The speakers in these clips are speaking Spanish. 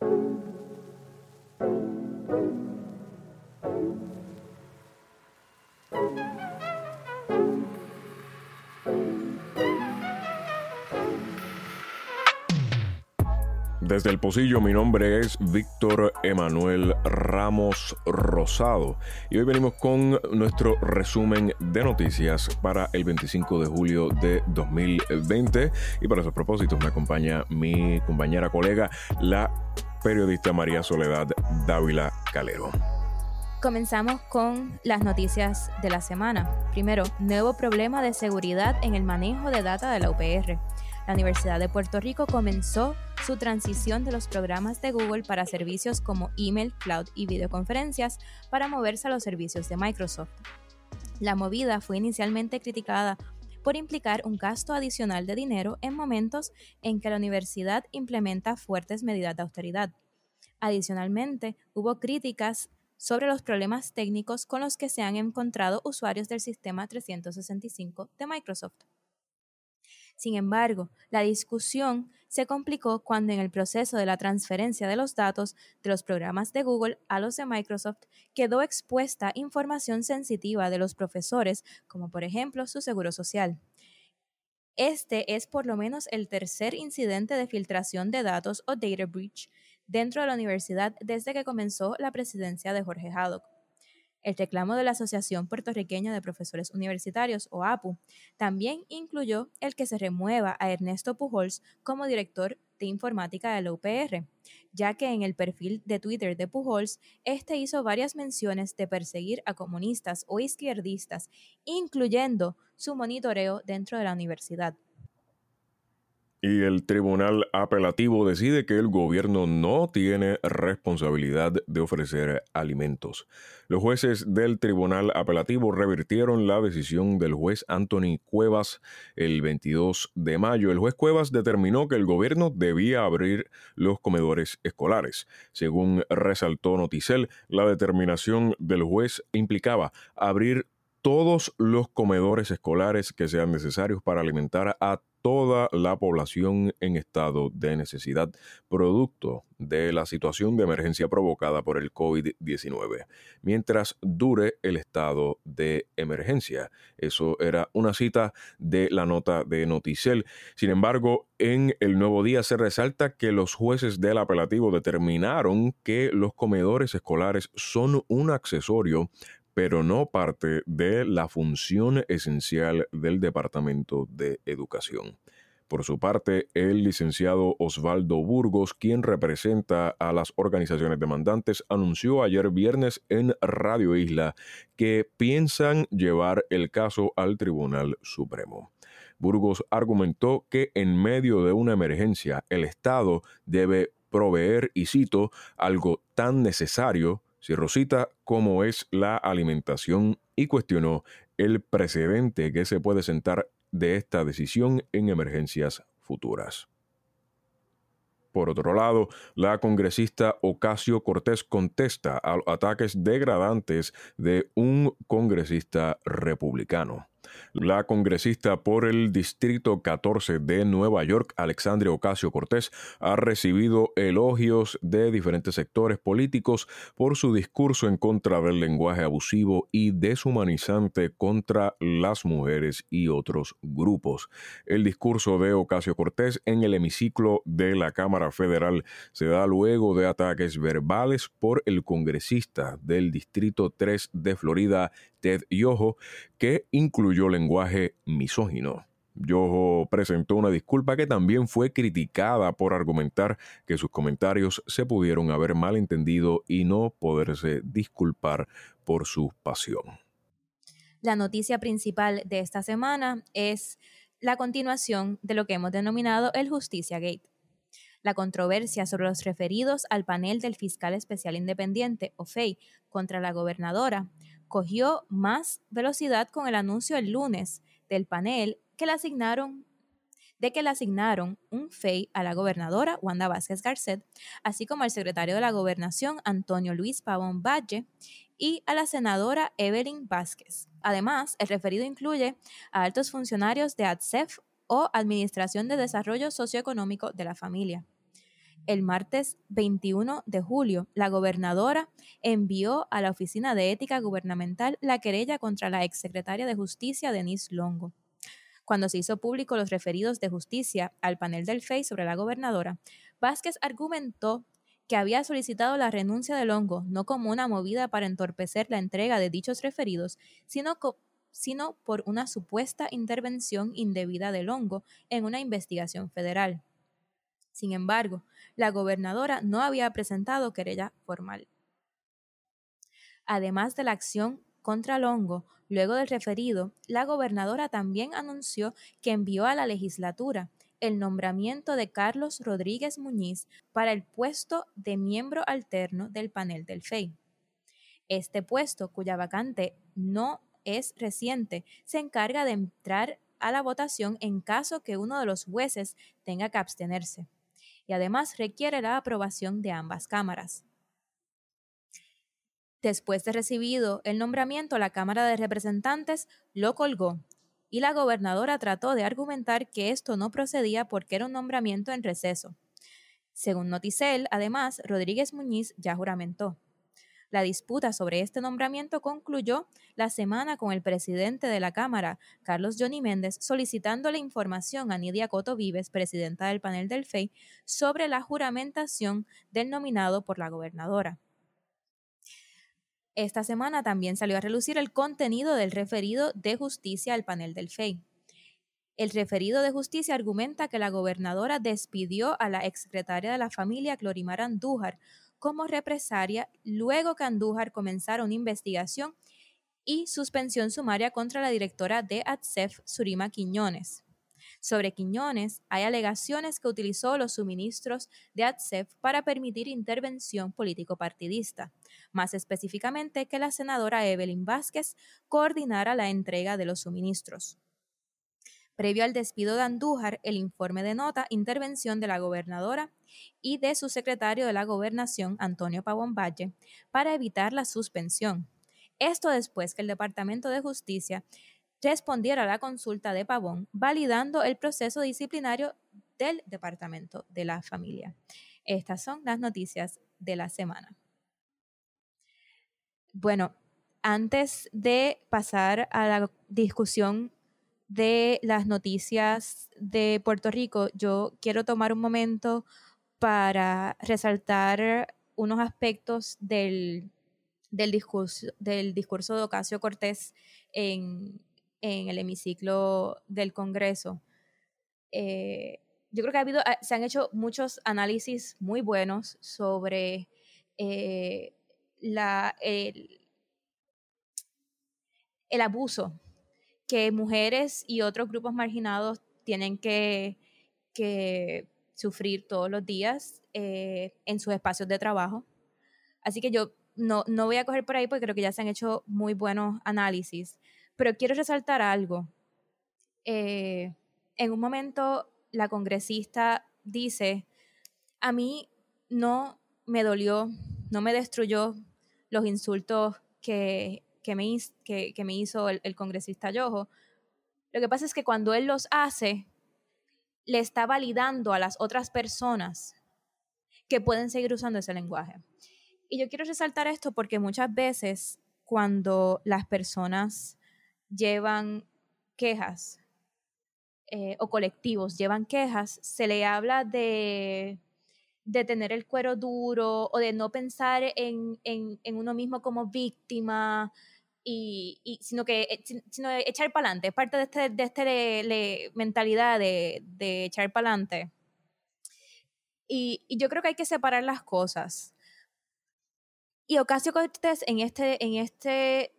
Thank you. Desde el Pocillo, mi nombre es Víctor Emanuel Ramos Rosado y hoy venimos con nuestro resumen de noticias para el 25 de julio de 2020 y para esos propósitos me acompaña mi compañera colega, la periodista María Soledad Dávila Calero. Comenzamos con las noticias de la semana. Primero, nuevo problema de seguridad en el manejo de data de la UPR. La Universidad de Puerto Rico comenzó su transición de los programas de Google para servicios como email, cloud y videoconferencias para moverse a los servicios de Microsoft. La movida fue inicialmente criticada por implicar un gasto adicional de dinero en momentos en que la universidad implementa fuertes medidas de austeridad. Adicionalmente, hubo críticas sobre los problemas técnicos con los que se han encontrado usuarios del sistema 365 de Microsoft. Sin embargo, la discusión se complicó cuando en el proceso de la transferencia de los datos de los programas de Google a los de Microsoft quedó expuesta información sensitiva de los profesores, como por ejemplo su seguro social. Este es por lo menos el tercer incidente de filtración de datos o data breach dentro de la universidad desde que comenzó la presidencia de Jorge Haddock. El reclamo de la Asociación Puertorriqueña de Profesores Universitarios, o APU, también incluyó el que se remueva a Ernesto Pujols como director de informática de la UPR, ya que en el perfil de Twitter de Pujols, este hizo varias menciones de perseguir a comunistas o izquierdistas, incluyendo su monitoreo dentro de la universidad. Y el tribunal apelativo decide que el gobierno no tiene responsabilidad de ofrecer alimentos. Los jueces del tribunal apelativo revirtieron la decisión del juez Anthony Cuevas el 22 de mayo. El juez Cuevas determinó que el gobierno debía abrir los comedores escolares. Según resaltó Noticel, la determinación del juez implicaba abrir todos los comedores escolares que sean necesarios para alimentar a toda la población en estado de necesidad, producto de la situación de emergencia provocada por el COVID-19, mientras dure el estado de emergencia. Eso era una cita de la nota de Noticel. Sin embargo, en el nuevo día se resalta que los jueces del apelativo determinaron que los comedores escolares son un accesorio pero no parte de la función esencial del Departamento de Educación. Por su parte, el licenciado Osvaldo Burgos, quien representa a las organizaciones demandantes, anunció ayer viernes en Radio Isla que piensan llevar el caso al Tribunal Supremo. Burgos argumentó que en medio de una emergencia el Estado debe proveer, y cito, algo tan necesario si Rosita cómo es la alimentación y cuestionó el precedente que se puede sentar de esta decisión en emergencias futuras. Por otro lado, la congresista Ocasio Cortés contesta a ataques degradantes de un congresista republicano. La congresista por el Distrito 14 de Nueva York, Alexandria Ocasio Cortés, ha recibido elogios de diferentes sectores políticos por su discurso en contra del lenguaje abusivo y deshumanizante contra las mujeres y otros grupos. El discurso de Ocasio Cortés en el hemiciclo de la Cámara Federal se da luego de ataques verbales por el congresista del Distrito 3 de Florida, Ted Yoho, que incluyó lenguaje misógino. Yoho presentó una disculpa que también fue criticada por argumentar que sus comentarios se pudieron haber malentendido y no poderse disculpar por su pasión. La noticia principal de esta semana es la continuación de lo que hemos denominado el Justicia Gate. La controversia sobre los referidos al panel del fiscal especial independiente, o FEI, contra la gobernadora cogió más velocidad con el anuncio el lunes del panel que le asignaron de que le asignaron un FEI a la gobernadora Wanda Vázquez Garcet, así como al secretario de la Gobernación Antonio Luis Pavón Valle y a la senadora Evelyn Vázquez. Además, el referido incluye a altos funcionarios de ADSEF o Administración de Desarrollo Socioeconómico de la Familia. El martes 21 de julio, la gobernadora envió a la Oficina de Ética Gubernamental la querella contra la exsecretaria de Justicia, Denise Longo. Cuando se hizo público los referidos de justicia al panel del FEI sobre la gobernadora, Vázquez argumentó que había solicitado la renuncia de Longo no como una movida para entorpecer la entrega de dichos referidos, sino, sino por una supuesta intervención indebida de Longo en una investigación federal. Sin embargo, la gobernadora no había presentado querella formal. Además de la acción contra Longo, luego del referido, la gobernadora también anunció que envió a la legislatura el nombramiento de Carlos Rodríguez Muñiz para el puesto de miembro alterno del panel del FEI. Este puesto, cuya vacante no es reciente, se encarga de entrar a la votación en caso que uno de los jueces tenga que abstenerse y además requiere la aprobación de ambas cámaras. Después de recibido el nombramiento, la Cámara de Representantes lo colgó y la gobernadora trató de argumentar que esto no procedía porque era un nombramiento en receso. Según Noticel, además, Rodríguez Muñiz ya juramentó. La disputa sobre este nombramiento concluyó la semana con el presidente de la Cámara, Carlos Johnny Méndez, solicitándole información a Nidia Coto Vives, presidenta del panel del FEI, sobre la juramentación del nominado por la gobernadora. Esta semana también salió a relucir el contenido del referido de justicia al panel del FEI. El referido de justicia argumenta que la gobernadora despidió a la exsecretaria de la familia, Clorimar Andújar, como represalia luego que Andújar comenzara una investigación y suspensión sumaria contra la directora de ATSEF, Surima Quiñones. Sobre Quiñones, hay alegaciones que utilizó los suministros de ATSEF para permitir intervención político-partidista, más específicamente que la senadora Evelyn Vázquez coordinara la entrega de los suministros. Previo al despido de Andújar, el informe denota intervención de la gobernadora y de su secretario de la gobernación, Antonio Pavón Valle, para evitar la suspensión. Esto después que el Departamento de Justicia respondiera a la consulta de Pavón, validando el proceso disciplinario del Departamento de la Familia. Estas son las noticias de la semana. Bueno, antes de pasar a la discusión de las noticias de Puerto Rico, yo quiero tomar un momento para resaltar unos aspectos del, discurso, del discurso de Ocasio Cortés en, el hemiciclo del Congreso. Eh, yo creo que ha habido, ah, se han hecho muchos análisis muy buenos sobre eh, la, el, el abuso que mujeres y otros grupos marginados tienen que, sufrir todos los días eh, en sus espacios de trabajo. Así que yo no, no voy a coger por ahí porque creo que ya se han hecho muy buenos análisis, pero quiero resaltar algo. Eh, en un momento la congresista dice, a mí no me dolió, no me destruyó los insultos que que me, que, me hizo el, congresista Yojo. Lo que pasa es que cuando él los hace, le está validando a las otras personas que pueden seguir usando ese lenguaje. Y yo quiero resaltar esto porque muchas veces cuando las personas llevan quejas eh, o colectivos llevan quejas, se le habla de de tener el cuero duro o de no pensar en, uno mismo como víctima, y, sino que eh, sino echar para adelante, es parte de esta de este mentalidad de, echar para adelante. Y, yo creo que hay que separar las cosas. Y Ocasio Cortés en este, en este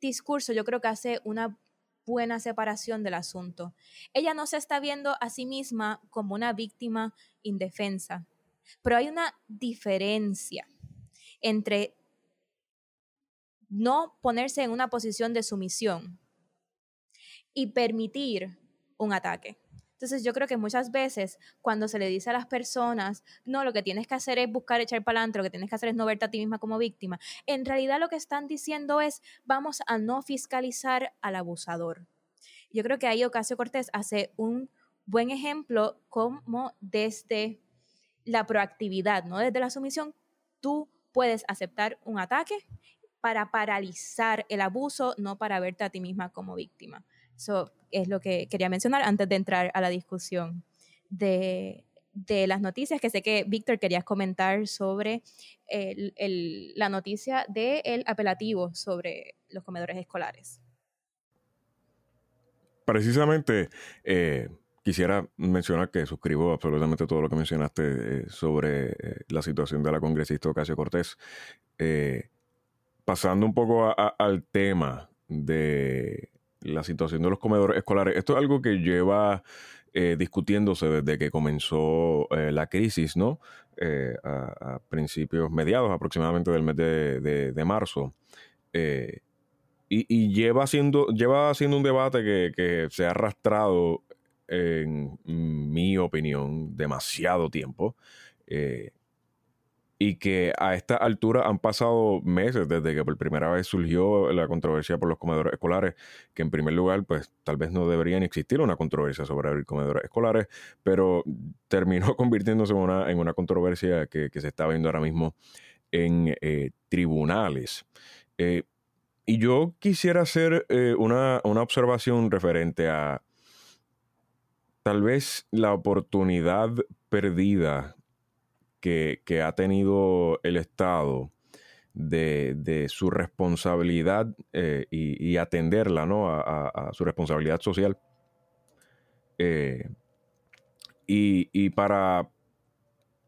discurso yo creo que hace una buena separación del asunto. Ella no se está viendo a sí misma como una víctima indefensa. Pero hay una diferencia entre no ponerse en una posición de sumisión y permitir un ataque. Entonces yo creo que muchas veces cuando se le dice a las personas, no, lo que tienes que hacer es buscar echar para adelante, lo que tienes que hacer es no verte a ti misma como víctima, en realidad lo que están diciendo es, vamos a no fiscalizar al abusador. Yo creo que ahí Ocasio Cortés hace un buen ejemplo como desde la proactividad, no desde la sumisión, tú puedes aceptar un ataque para paralizar el abuso, no para verte a ti misma como víctima. Eso es lo que quería mencionar antes de entrar a la discusión de, las noticias, que sé que Víctor querías comentar sobre la noticia del apelativo sobre los comedores escolares. Precisamente, eh, quisiera mencionar que suscribo absolutamente todo lo que mencionaste eh, sobre eh, la situación de la congresista Ocasio Cortés. pasando un poco al tema de la situación de los comedores escolares, esto es algo que lleva discutiéndose desde que comenzó la crisis, ¿no? A, principios, mediados aproximadamente del mes de, de marzo. Y, lleva, siendo, lleva siendo un debate que, se ha arrastrado, en mi opinión, demasiado tiempo. Eh, y que a esta altura han pasado meses desde que por primera vez surgió la controversia por los comedores escolares, que en primer lugar, pues tal vez no debería ni existir una controversia sobre abrir comedores escolares, pero terminó convirtiéndose en una, en una controversia que, se está viendo ahora mismo en eh, tribunales. Eh, y yo quisiera hacer eh, una, observación referente a tal vez la oportunidad perdida que, ha tenido el Estado de, su responsabilidad eh, y, atenderla, ¿no? A, su responsabilidad social. Eh, y, para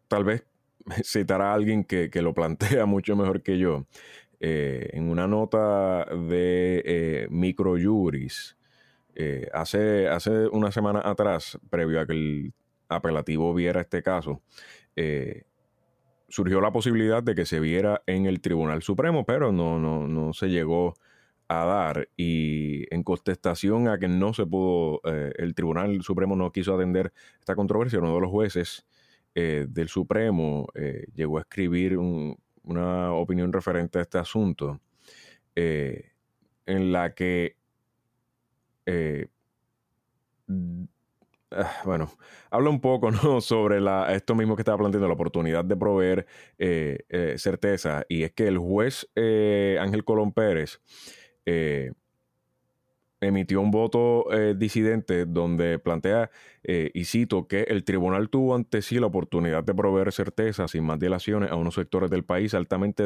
tal vez citar a alguien que, que, lo plantea mucho mejor que yo, eh, en una nota de Microjuris, eh, hace, hace una semana atrás, previo a que el apelativo viera este caso, surgió la posibilidad de que se viera en el Tribunal Supremo, pero no, no, no se llegó a dar. Y en contestación a que no se pudo, el Tribunal Supremo no quiso atender esta controversia, uno de los jueces del Supremo llegó a escribir un, una opinión referente a este asunto, eh, en la que, eh, ah, bueno, habla un poco ¿no? sobre esto mismo que estaba planteando, la oportunidad de proveer eh, certeza, y es que el juez Ángel Colón Pérez, emitió un voto eh, disidente donde plantea, eh, y cito, que el tribunal tuvo ante sí la oportunidad de proveer certeza sin más dilaciones a unos sectores del país altamente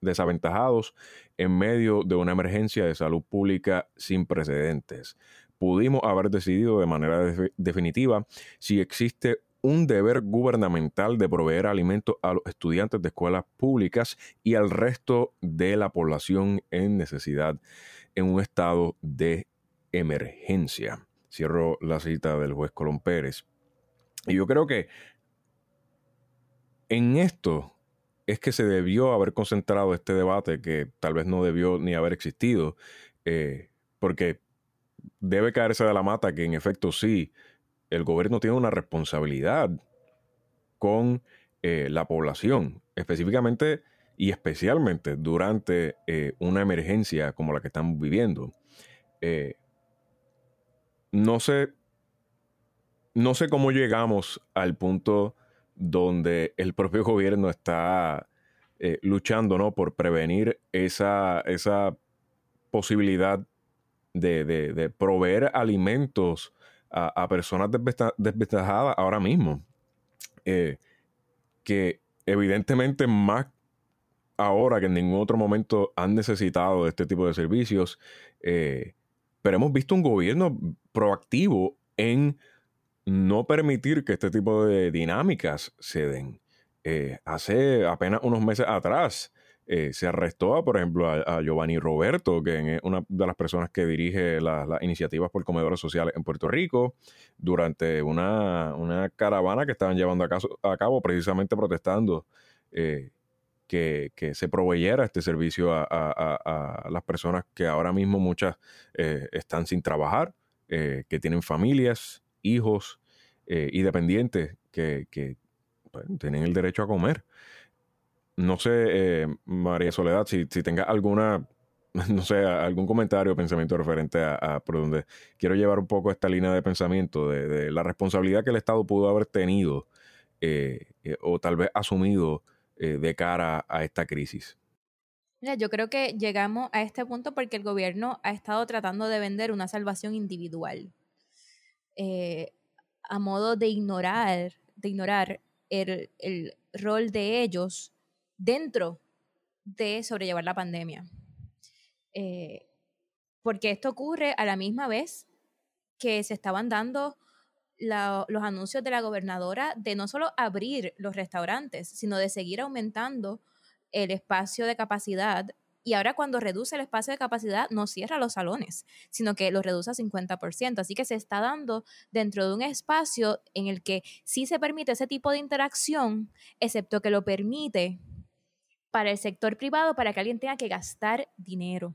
desaventajados en medio de una emergencia de salud pública sin precedentes. Pudimos haber decidido de manera definitiva si existe un deber gubernamental de proveer alimentos a los estudiantes de escuelas públicas y al resto de la población en necesidad en un estado de emergencia. Cierro la cita del juez Colón Pérez. Y yo creo que en esto es que se debió haber concentrado este debate que tal vez no debió ni haber existido, eh, porque debe caerse de la mata que en efecto sí, el gobierno tiene una responsabilidad con eh, la población, específicamente y especialmente durante eh, una emergencia como la que estamos viviendo. Eh, no sé, no sé cómo llegamos al punto donde el propio gobierno está eh, luchando ¿no? por prevenir esa, esa posibilidad de, proveer alimentos a, personas desventajadas ahora mismo. que evidentemente más ahora que en ningún otro momento han necesitado de este tipo de servicios, eh, pero hemos visto un gobierno proactivo en no permitir que este tipo de dinámicas se den. Eh, hace apenas unos meses atrás eh, se arrestó, por ejemplo, a, Giovanni Roberto, que es una de las personas que dirige las iniciativas por comedores sociales en Puerto Rico, durante una, caravana que estaban llevando a, cabo precisamente protestando que, se proveyera este servicio a, las personas que ahora mismo muchas eh, están sin trabajar, eh, que tienen familias, hijos eh, y dependientes que, pues, tienen el derecho a comer. No sé, María Soledad, si, si tenga alguna no sé, algún comentario o pensamiento referente a, por donde quiero llevar un poco esta línea de pensamiento de, de, la responsabilidad que el Estado pudo haber tenido o tal vez asumido de cara a esta crisis? Mira, yo creo que llegamos a este punto porque el gobierno ha estado tratando de vender una salvación individual. a modo de ignorar, de ignorar el, el rol de ellos dentro de sobrellevar la pandemia. Eh, porque esto ocurre a la misma vez que se estaban dando los anuncios de la gobernadora de no solo abrir los restaurantes, sino de seguir aumentando el espacio de capacidad. Y ahora cuando reduce el espacio de capacidad, no cierra los salones, sino que los reduce a 50%. Así que se está dando dentro de un espacio en el que sí se permite ese tipo de interacción, excepto que lo permite para el sector privado para que alguien tenga que gastar dinero.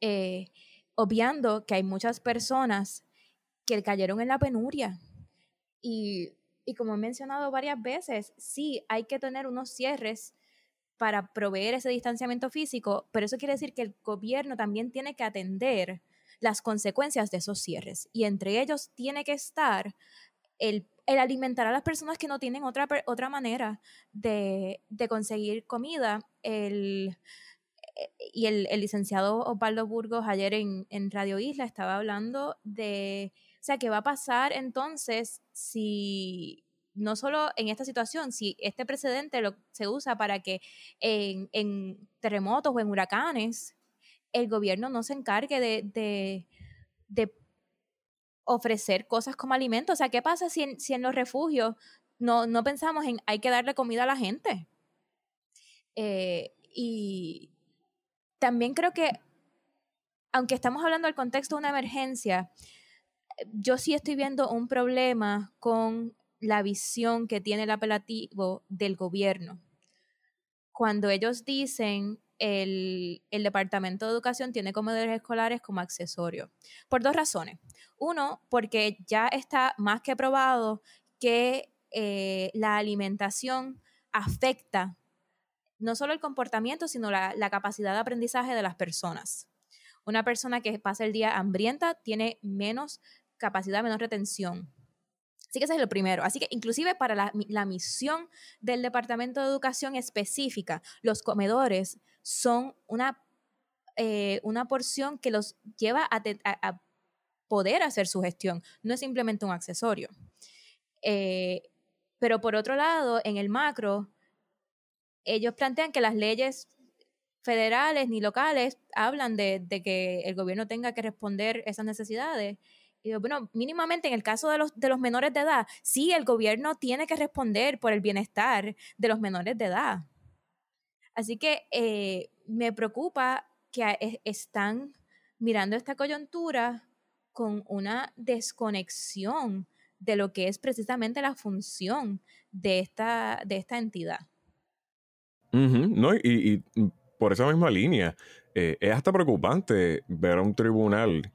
Eh, obviando que hay muchas personas que cayeron en la penuria. Y, y como he mencionado varias veces, sí, hay que tener unos cierres para proveer ese distanciamiento físico, pero eso quiere decir que el gobierno también tiene que atender las consecuencias de esos cierres. Y entre ellos tiene que estar el el alimentar a las personas que no tienen otra, otra manera de, conseguir comida. El, y el, licenciado Osvaldo Burgos ayer en, Radio Isla estaba hablando de, o sea, ¿qué va a pasar entonces si no solo en esta situación, si este precedente se usa para que en, terremotos o en huracanes el gobierno no se encargue de, de, de ofrecer cosas como alimentos. O sea, ¿qué pasa si en, si en los refugios no, no, pensamos en hay que darle comida a la gente? Eh, y también creo que, aunque estamos hablando del contexto de una emergencia, yo sí estoy viendo un problema con la visión que tiene el apelativo del gobierno. Cuando ellos dicen el, el Departamento de Educación tiene comedores escolares como accesorio, por dos razones. Uno, porque ya está más que probado que eh, la alimentación afecta no solo el comportamiento, sino la, capacidad de aprendizaje de las personas. Una persona que pasa el día hambrienta tiene menos capacidad, menos retención. Así que ese es lo primero. Así que inclusive para la, misión del Departamento de Educación específica, los comedores son una, eh, una porción que los lleva a, poder hacer su gestión, no es simplemente un accesorio. Eh, pero por otro lado, en el macro, ellos plantean que las leyes federales ni locales hablan de, que el gobierno tenga que responder esas necesidades. Bueno, mínimamente en el caso de los, de los menores de edad, sí, el gobierno tiene que responder por el bienestar de los menores de edad. Así que eh, me preocupa que están mirando esta coyuntura con una desconexión de lo que es precisamente la función de esta, de esta entidad. no, y, por esa misma línea, eh, es hasta preocupante ver a un tribunal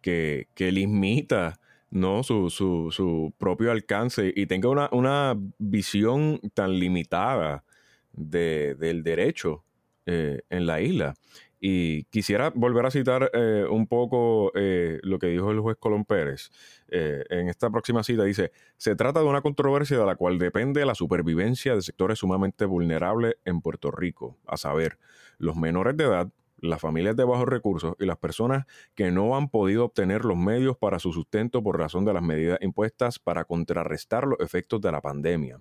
que, que limita ¿no? Su, su, propio alcance y tenga una, una visión tan limitada de, del derecho eh, en la isla. Y quisiera volver a citar eh, un poco eh, lo que dijo el juez Colón Pérez. Eh, en esta próxima cita dice, se trata de una controversia de la cual depende la supervivencia de sectores sumamente vulnerables en Puerto Rico, a saber, los menores de edad, las familias de bajos recursos y las personas que no han podido obtener los medios para su sustento por razón de las medidas impuestas para contrarrestar los efectos de la pandemia.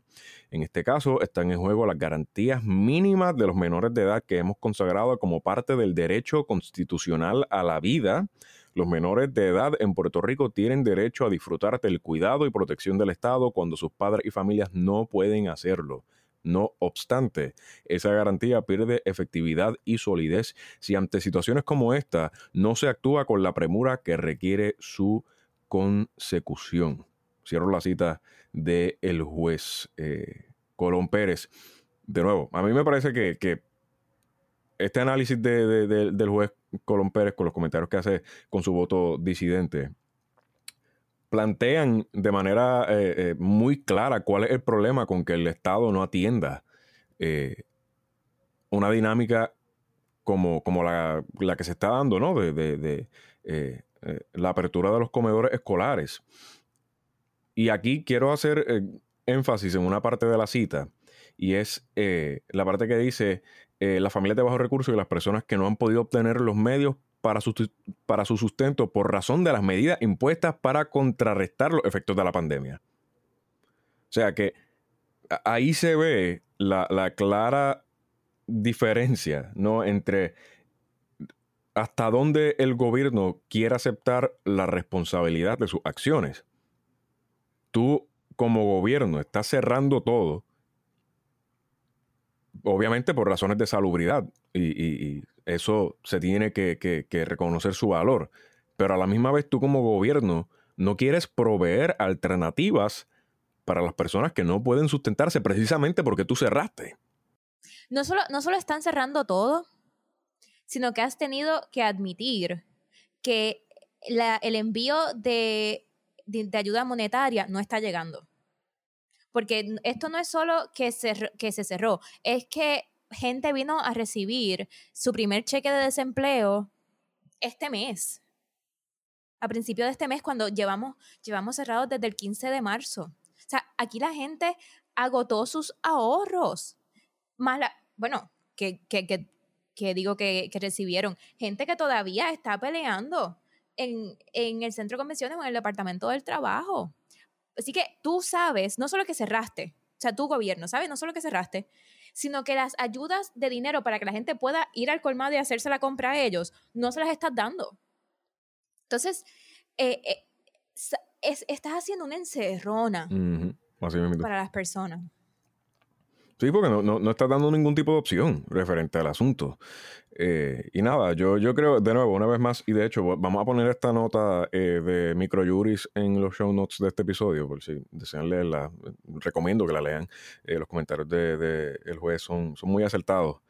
En este caso están en juego las garantías mínimas de los menores de edad que hemos consagrado como parte del derecho constitucional a la vida. Los menores de edad en Puerto Rico tienen derecho a disfrutar del cuidado y protección del Estado cuando sus padres y familias no pueden hacerlo. No obstante, esa garantía pierde efectividad y solidez si ante situaciones como esta no se actúa con la premura que requiere su consecución. Cierro la cita del el juez eh, Colón Pérez. De nuevo, a mí me parece que, este análisis del juez Colón Pérez con los comentarios que hace con su voto disidente plantean de manera eh, eh, muy clara cuál es el problema con que el Estado no atienda eh, una dinámica como, como la, que se está dando, ¿no? De, la apertura de los comedores escolares. Y aquí quiero hacer énfasis en una parte de la cita y es la parte que dice las familias de bajos recursos y las personas que no han podido obtener los medios para su, para su sustento por razón de las medidas impuestas para contrarrestar los efectos de la pandemia. O sea que ahí se ve la, la clara diferencia ¿no? entre hasta dónde el gobierno quiere aceptar la responsabilidad de sus acciones. Tú como gobierno estás cerrando todo, obviamente por razones de salubridad, y, eso se tiene que, que, reconocer su valor, pero a la misma vez tú como gobierno no quieres proveer alternativas para las personas que no pueden sustentarse precisamente porque tú cerraste. No solo, no solo están cerrando todo, sino que has tenido que admitir que el envío de, ayuda monetaria no está llegando. Porque esto no es solo que se, que se cerró, es que gente vino a recibir su primer cheque de desempleo este mes. A principio de este mes, cuando llevamos, llevamos cerrados desde el 15 de marzo. O sea, aquí la gente agotó sus ahorros. Más bueno, que, que, que digo que, recibieron, gente que todavía está peleando en, el centro de convenciones o en el departamento del trabajo. Así que tú sabes, no solo que cerraste, o sea, tu gobierno, ¿sabes? No solo que cerraste, sino que las ayudas de dinero para que la gente pueda ir al colmado y hacerse la compra a ellos, no se las estás dando. Entonces, eh, eh, estás haciendo una encerrona para las personas. Sí, porque no, no, estás dando ningún tipo de opción referente al asunto. Eh, y nada, yo, yo creo, de nuevo, una vez más, y de hecho, vamos a poner esta nota eh, de microjuris en los show notes de este episodio, por si desean leerla, recomiendo que la lean. Eh, los comentarios del de, el juez son, son muy acertados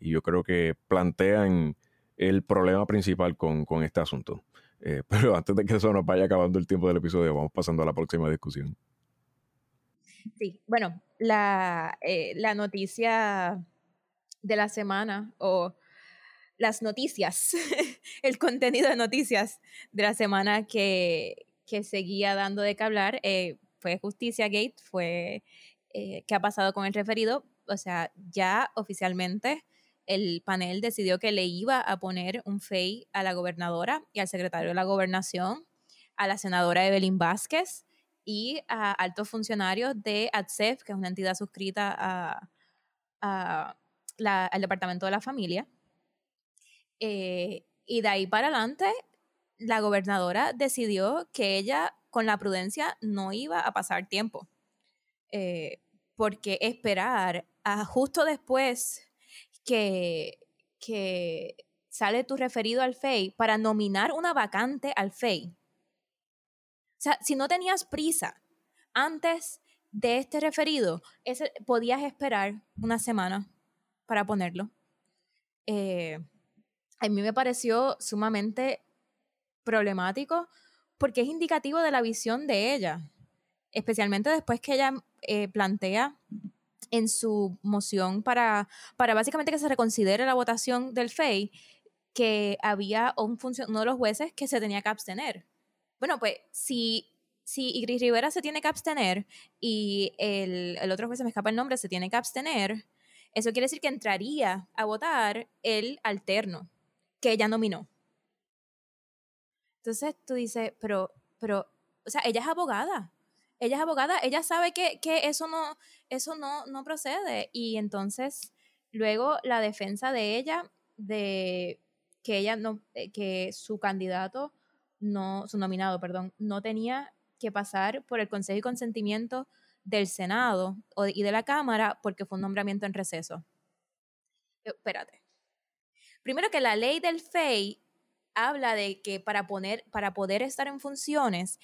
y yo creo que plantean el problema principal con, con este asunto. pero antes de que eso nos vaya acabando el tiempo del episodio, vamos pasando a la próxima discusión. Sí, bueno, la, eh, la noticia de la semana o las noticias, el contenido de noticias de la semana que, que seguía dando de qué hablar eh, fue Justicia Gate, fue eh, qué ha pasado con el referido. O sea, ya oficialmente el panel decidió que le iba a poner un FEI a la gobernadora y al secretario de la gobernación, a la senadora Evelyn Vázquez y a altos funcionarios de ADSEF, que es una entidad suscrita a, al Departamento de la Familia. Eh, y de ahí para adelante, la gobernadora decidió que ella, con la prudencia, no iba a pasar tiempo. Eh, porque esperar a justo después que, que sale tu referido al FEI para nominar una vacante al FEI o sea, si no tenías prisa antes de este referido, podías esperar una semana para ponerlo. Eh, a mí me pareció sumamente problemático porque es indicativo de la visión de ella, especialmente después que ella eh, plantea en su moción para, para básicamente que se reconsidere la votación del FEI que había un uno de los jueces que se tenía que abstener. Bueno, pues si, si Igris Rivera se tiene que abstener y el, el otro juez se me escapa el nombre, se tiene que abstener, eso quiere decir que entraría a votar el alterno que ella nominó. Entonces tú dices, pero, pero, o sea, ella es abogada. Ella es abogada, ella sabe que, que eso no, eso no, no procede. Y entonces, luego la defensa de ella, de que ella no, eh, que su candidato no, su nominado, perdón, no tenía que pasar por el consejo y consentimiento del Senado y de la Cámara porque fue un nombramiento en receso. espérate. Primero que la ley del FEI habla de que para, poner, para poder estar en funciones,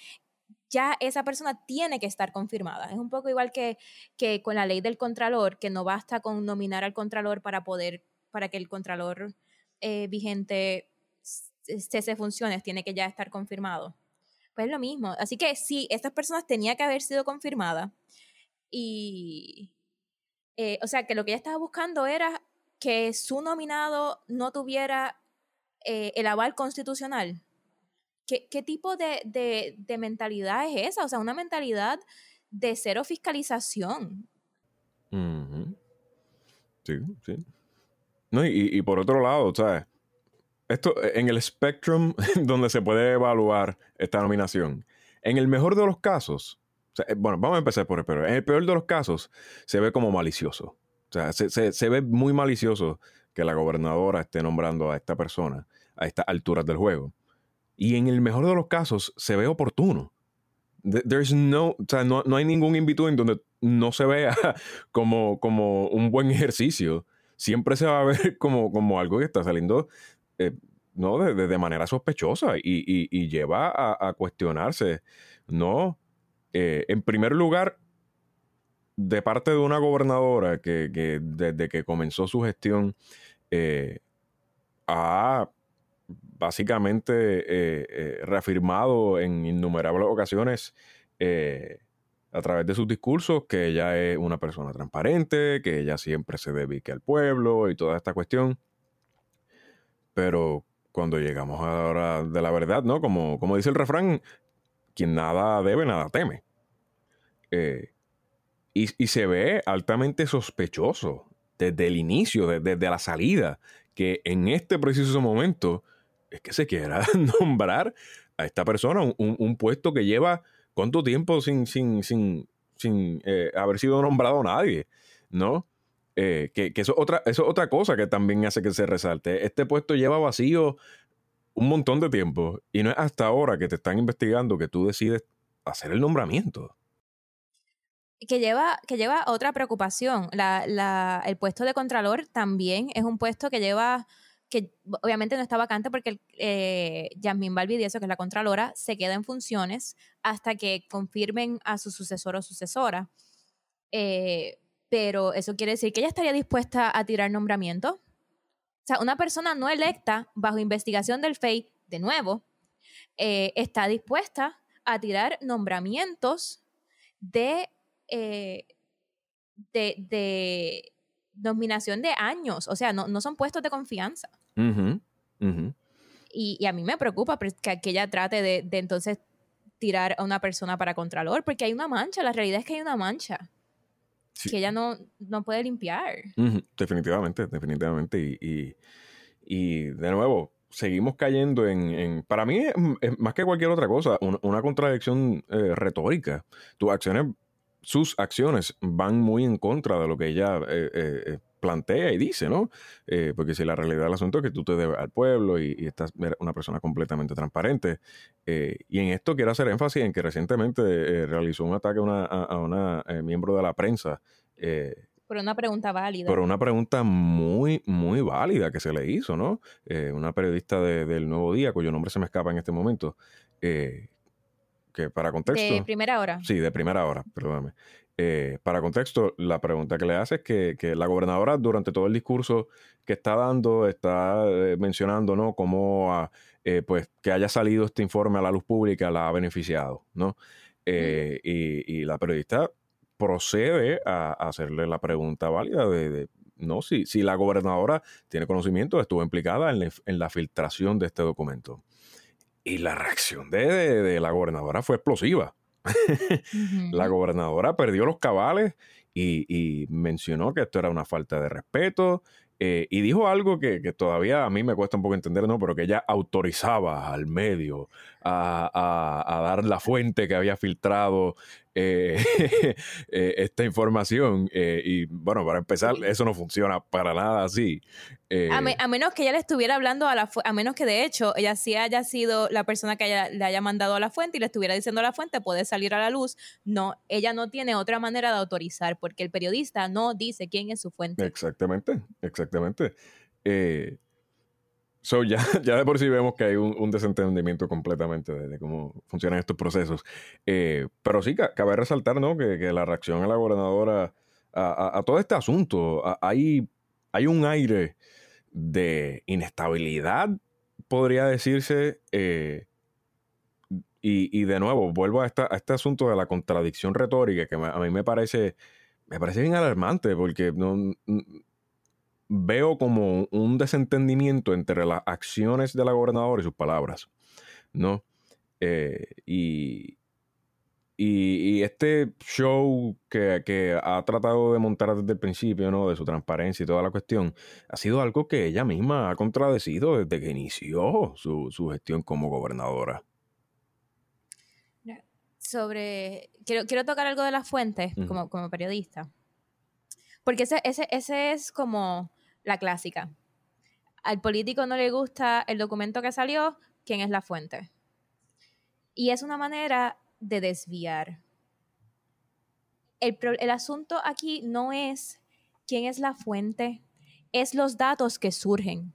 ya esa persona tiene que estar confirmada. Es un poco igual que, que con la ley del Contralor, que no basta con nominar al Contralor para poder, para que el Contralor eh, vigente cese funciones tiene que ya estar confirmado. Pues es lo mismo. Así que sí, estas personas tenían que haber sido confirmadas. Y, eh, o sea, que lo que ella estaba buscando era que su nominado no tuviera eh, el aval constitucional. ¿Qué, qué tipo de, de, de, mentalidad es esa? O sea, una mentalidad de cero fiscalización. Sí, sí. No, y, y por otro lado, ¿sabes? Esto, en el spectrum donde se puede evaluar esta nominación, en el mejor de los casos, eh, bueno, vamos a empezar por el peor. En el peor de los casos, se ve como malicioso. O sea, se, ve muy malicioso que la gobernadora esté nombrando a esta persona a estas alturas del juego. Y en el mejor de los casos, se ve oportuno. There's no, o sea, no, hay ningún in between donde no se vea como, como un buen ejercicio. Siempre se va a ver como, como algo que está saliendo eh, ¿no? De, manera sospechosa y, lleva a, cuestionarse, ¿no? Eh, en primer lugar, de parte de una gobernadora que, desde que comenzó su gestión eh, ha básicamente reafirmado en innumerables ocasiones a través de sus discursos que ella es una persona transparente, que ella siempre se dedique al pueblo y toda esta cuestión. Pero cuando llegamos a la hora de la verdad, ¿no? Como, como dice el refrán, quien nada debe, nada teme. Eh, y, se ve altamente sospechoso desde el inicio, desde, la salida, que en este preciso momento es que se quiera nombrar a esta persona un, puesto que lleva cuánto tiempo sin, sin, sin, sin eh, haber sido nombrado nadie, ¿no? Eh, que, eso, es otra, eso otra cosa que también hace que se resalte. Este puesto lleva vacío un montón de tiempo y no es hasta ahora que te están investigando que tú decides hacer el nombramiento. Que lleva, que lleva otra preocupación. La, el puesto de Contralor también es un puesto que lleva, que obviamente no está vacante porque eh, Yasmín que es la Contralora, se queda en funciones hasta que confirmen a su sucesor o sucesora. Eh, pero eso quiere decir que ella estaría dispuesta a tirar nombramiento. O sea, una persona no electa bajo investigación del FEI, de nuevo, eh, está dispuesta a tirar nombramientos de, eh, de, nominación de años. O sea, no, son puestos de confianza. Y, a mí me preocupa que, que ella trate de, de entonces tirar a una persona para contralor, porque hay una mancha, la realidad es que hay una mancha que ella no, no puede limpiar. Definitivamente, definitivamente. Y, y, de nuevo, seguimos cayendo en, para mí, es, más que cualquier otra cosa, una contradicción eh, retórica. Tus acciones, sus acciones van muy en contra de lo que ella eh, eh, plantea y dice, ¿no? porque si la realidad del asunto es que tú te debes al pueblo y, y estás una persona completamente transparente. y en esto quiero hacer énfasis en que recientemente realizó un ataque a una, a una miembro de la prensa. por una pregunta válida. Por una pregunta muy, muy válida que se le hizo, ¿no? una periodista del Nuevo Día, cuyo nombre se me escapa en este momento, que para contexto... De primera hora. Sí, de primera hora, perdóname. Eh, para contexto, la pregunta que le hace es que, la gobernadora durante todo el discurso que está dando está eh, mencionando, ¿no? Cómo eh, pues que haya salido este informe a la luz pública la ha beneficiado, ¿no? y, la periodista procede a, hacerle la pregunta válida de, no, si, si la gobernadora tiene conocimiento, estuvo implicada en, la filtración de este documento. Y la reacción de la gobernadora fue explosiva. La gobernadora perdió los cabales y, mencionó que esto era una falta de respeto. Eh, y dijo algo que, todavía a mí me cuesta un poco entender, ¿no? Pero que ella autorizaba al medio a, dar la fuente que había filtrado eh, eh, esta información. Eh, y bueno, para empezar, eso no funciona para nada así. A, menos que ella le estuviera hablando a la a menos que de hecho ella sí haya sido la persona que le haya mandado a la fuente y le estuviera diciendo a la fuente puede salir a la luz. No, ella no tiene otra manera de autorizar porque el periodista no dice quién es su fuente. Exactamente, exactamente. Eh, So ya, ya de por sí vemos que hay un, desentendimiento completamente de, cómo funcionan estos procesos. Eh, pero sí, cabe resaltar ¿no? que, la reacción a la gobernadora a, todo este asunto, hay, hay un aire de inestabilidad, podría decirse. Eh, y, de nuevo, vuelvo a, esta, a, este asunto de la contradicción retórica que a mí me parece, me parece bien alarmante porque no veo como un desentendimiento entre las acciones de la gobernadora y sus palabras, ¿no? Eh, y, y, este show que, ha tratado de montar desde el principio, ¿no? De su transparencia y toda la cuestión, ha sido algo que ella misma ha contradecido desde que inició su, gestión como gobernadora. Sobre. Quiero, quiero tocar algo de las fuentes como, como periodista. Porque ese, ese, ese es como la clásica. Al político no le gusta el documento que salió, ¿quién es la fuente? Y es una manera de desviar. El, asunto aquí no es quién es la fuente, es los datos que surgen.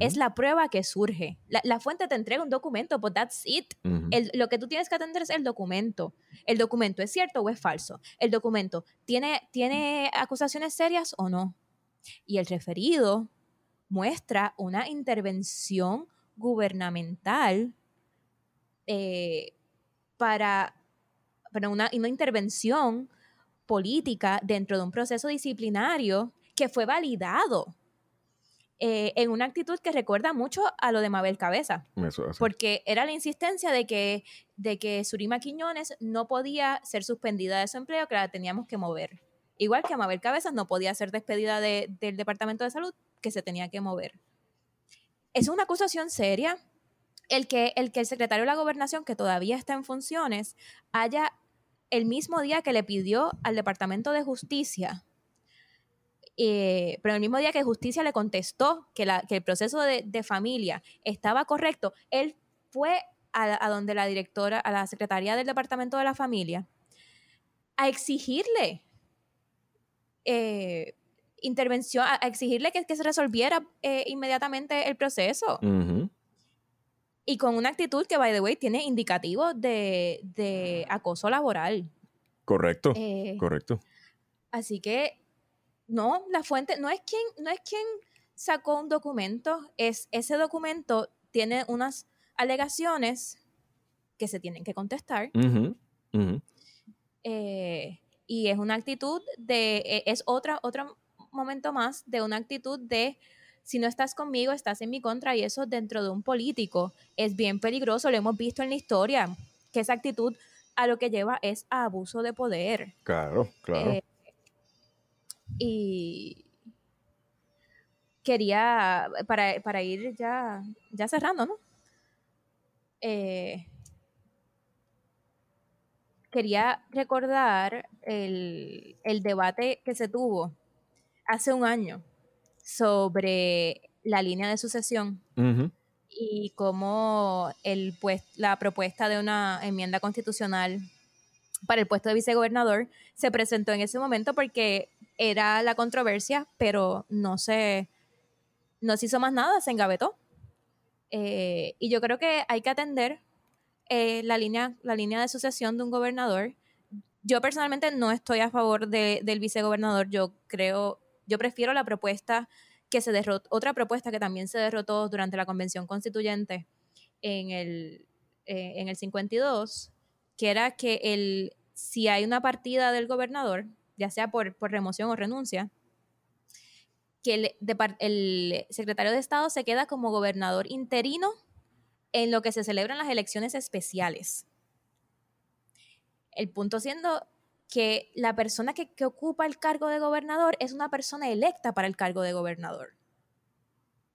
Es la prueba que surge. La, fuente te entrega un documento, but that's it. lo que tú tienes que atender es el documento. ¿El documento es cierto o es falso? ¿El documento tiene, tiene acusaciones serias o no? Y el referido muestra una intervención gubernamental eh, para, una, intervención política dentro de un proceso disciplinario que fue validado eh, en una actitud que recuerda mucho a lo de Mabel Cabeza. porque era la insistencia de que, de que Surima Quiñones no podía ser suspendida de su empleo, que la teníamos que mover. Igual que a Mabel Cabeza no podía ser despedida del Departamento de Salud, que se tenía que mover. Es una acusación seria, el que, el que el secretario de la gobernación, que todavía está en funciones, haya el mismo día que le pidió al Departamento de Justicia, eh, pero el mismo día que Justicia le contestó que, el proceso de, familia estaba correcto, él fue a, donde la directora, a la secretaría del Departamento de la Familia, a exigirle eh, intervención, a, exigirle que, se resolviera eh, inmediatamente el proceso y con una actitud que, by the way, tiene indicativo de, acoso laboral. Correcto, eh, correcto. Así que, no, la fuente no es quien, no es quien sacó un documento, es ese documento tiene unas alegaciones que se tienen que contestar. Eh, y es una actitud de, e, es otra, otro momento más de una actitud de si no estás conmigo, estás en mi contra y eso dentro de un político es bien peligroso, lo hemos visto en la historia, que esa actitud a lo que lleva es a abuso de poder. Claro, claro. Eh, y quería, para, ir ya, ya cerrando, ¿no? Eh, quería recordar el, el debate que se tuvo hace un año sobre la línea de sucesión y cómo el, pues, la propuesta de una enmienda constitucional para el puesto de vicegobernador se presentó en ese momento porque era la controversia, pero no se, no se hizo más nada, se engavetó. Eh, y yo creo que hay que atender eh, la, línea, la línea de sucesión de un gobernador. Yo personalmente no estoy a favor de, del vicegobernador, yo creo yo prefiero la propuesta que se derrotó, otra propuesta que también se derrotó durante la convención constituyente en el, eh, en el 52, que era que el, si hay una partida del gobernador, ya sea por, por remoción o renuncia, que el, el secretario de Estado se queda como gobernador interino en lo que se celebran las elecciones especiales. El punto siendo que la persona que, ocupa el cargo de gobernador es una persona electa para el cargo de gobernador.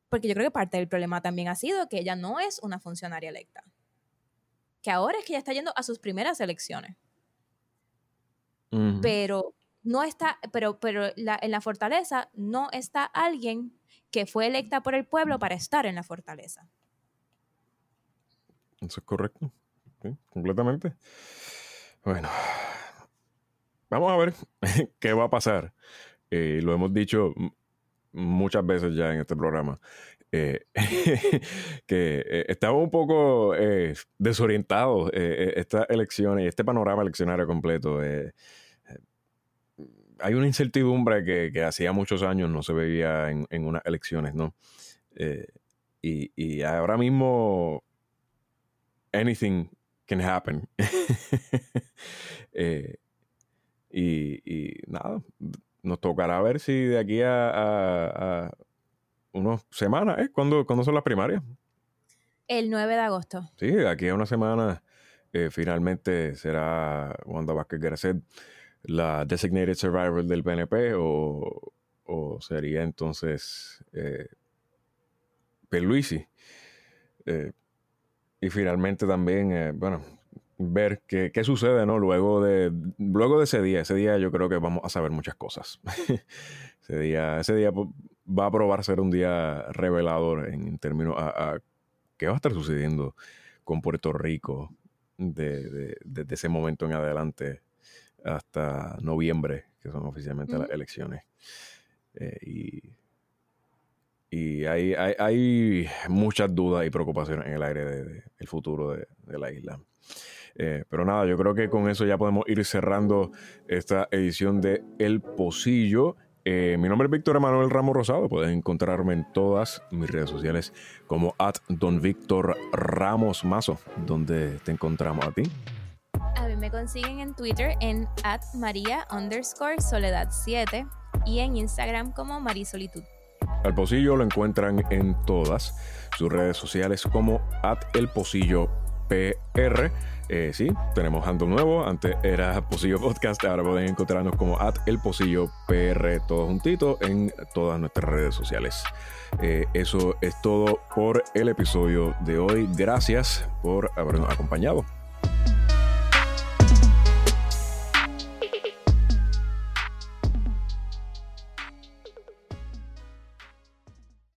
Porque yo creo que parte del problema también ha sido que ella no es una funcionaria electa. Que ahora es que ella está yendo a sus primeras elecciones. Pero no está, pero, pero en la fortaleza no está alguien que fue electa por el pueblo para estar en la fortaleza. Eso es correcto. completamente. Bueno, Vamos a ver qué va a pasar. Eh, lo hemos dicho muchas veces ya en este programa. Eh, que eh, estamos un poco desorientados estas elecciones este panorama eleccionario completo. hay una incertidumbre que, hacía muchos años no se veía en, unas elecciones, ¿no? Y, y, ahora mismo, anything can happen. Y, nada, nos tocará ver si de aquí a, unas semanas, ¿eh? ¿Cuándo, son las primarias? El 9 de agosto. Sí, de aquí a una semana eh, finalmente será Wanda Vázquez Garcet la designated survivor del PNP o, sería entonces eh, Perluisi. Eh, y finalmente también, eh, bueno, ver qué, sucede, ¿no? Luego de, luego de ese día, ese día yo creo que vamos a saber muchas cosas. ese día, ese día va a probar ser un día revelador en, términos a, qué va a estar sucediendo con Puerto Rico desde de, ese momento en adelante hasta noviembre, que son oficialmente las elecciones. Eh, y y hay, hay, muchas dudas y preocupaciones en el aire del de, futuro de, la isla. Eh, pero nada, yo creo que con eso ya podemos ir cerrando esta edición de El Pocillo. Eh, mi nombre es Víctor Emanuel Ramos Rosado. Puedes encontrarme en todas mis redes sociales como at Don Víctor Ramos Mazo, donde te encontramos a ti. A mí me consiguen en Twitter en at María underscore Soledad 7 y en Instagram como Marisolitud. Al Pocillo lo encuentran en todas sus redes sociales como at el Pocillo PR. Eh, sí, tenemos handle nuevo. Antes era Pocillo Podcast. Ahora pueden encontrarnos como at el Pocillo PR, todo juntito en todas nuestras redes sociales. Eh, eso es todo por el episodio de hoy. Gracias por habernos acompañado.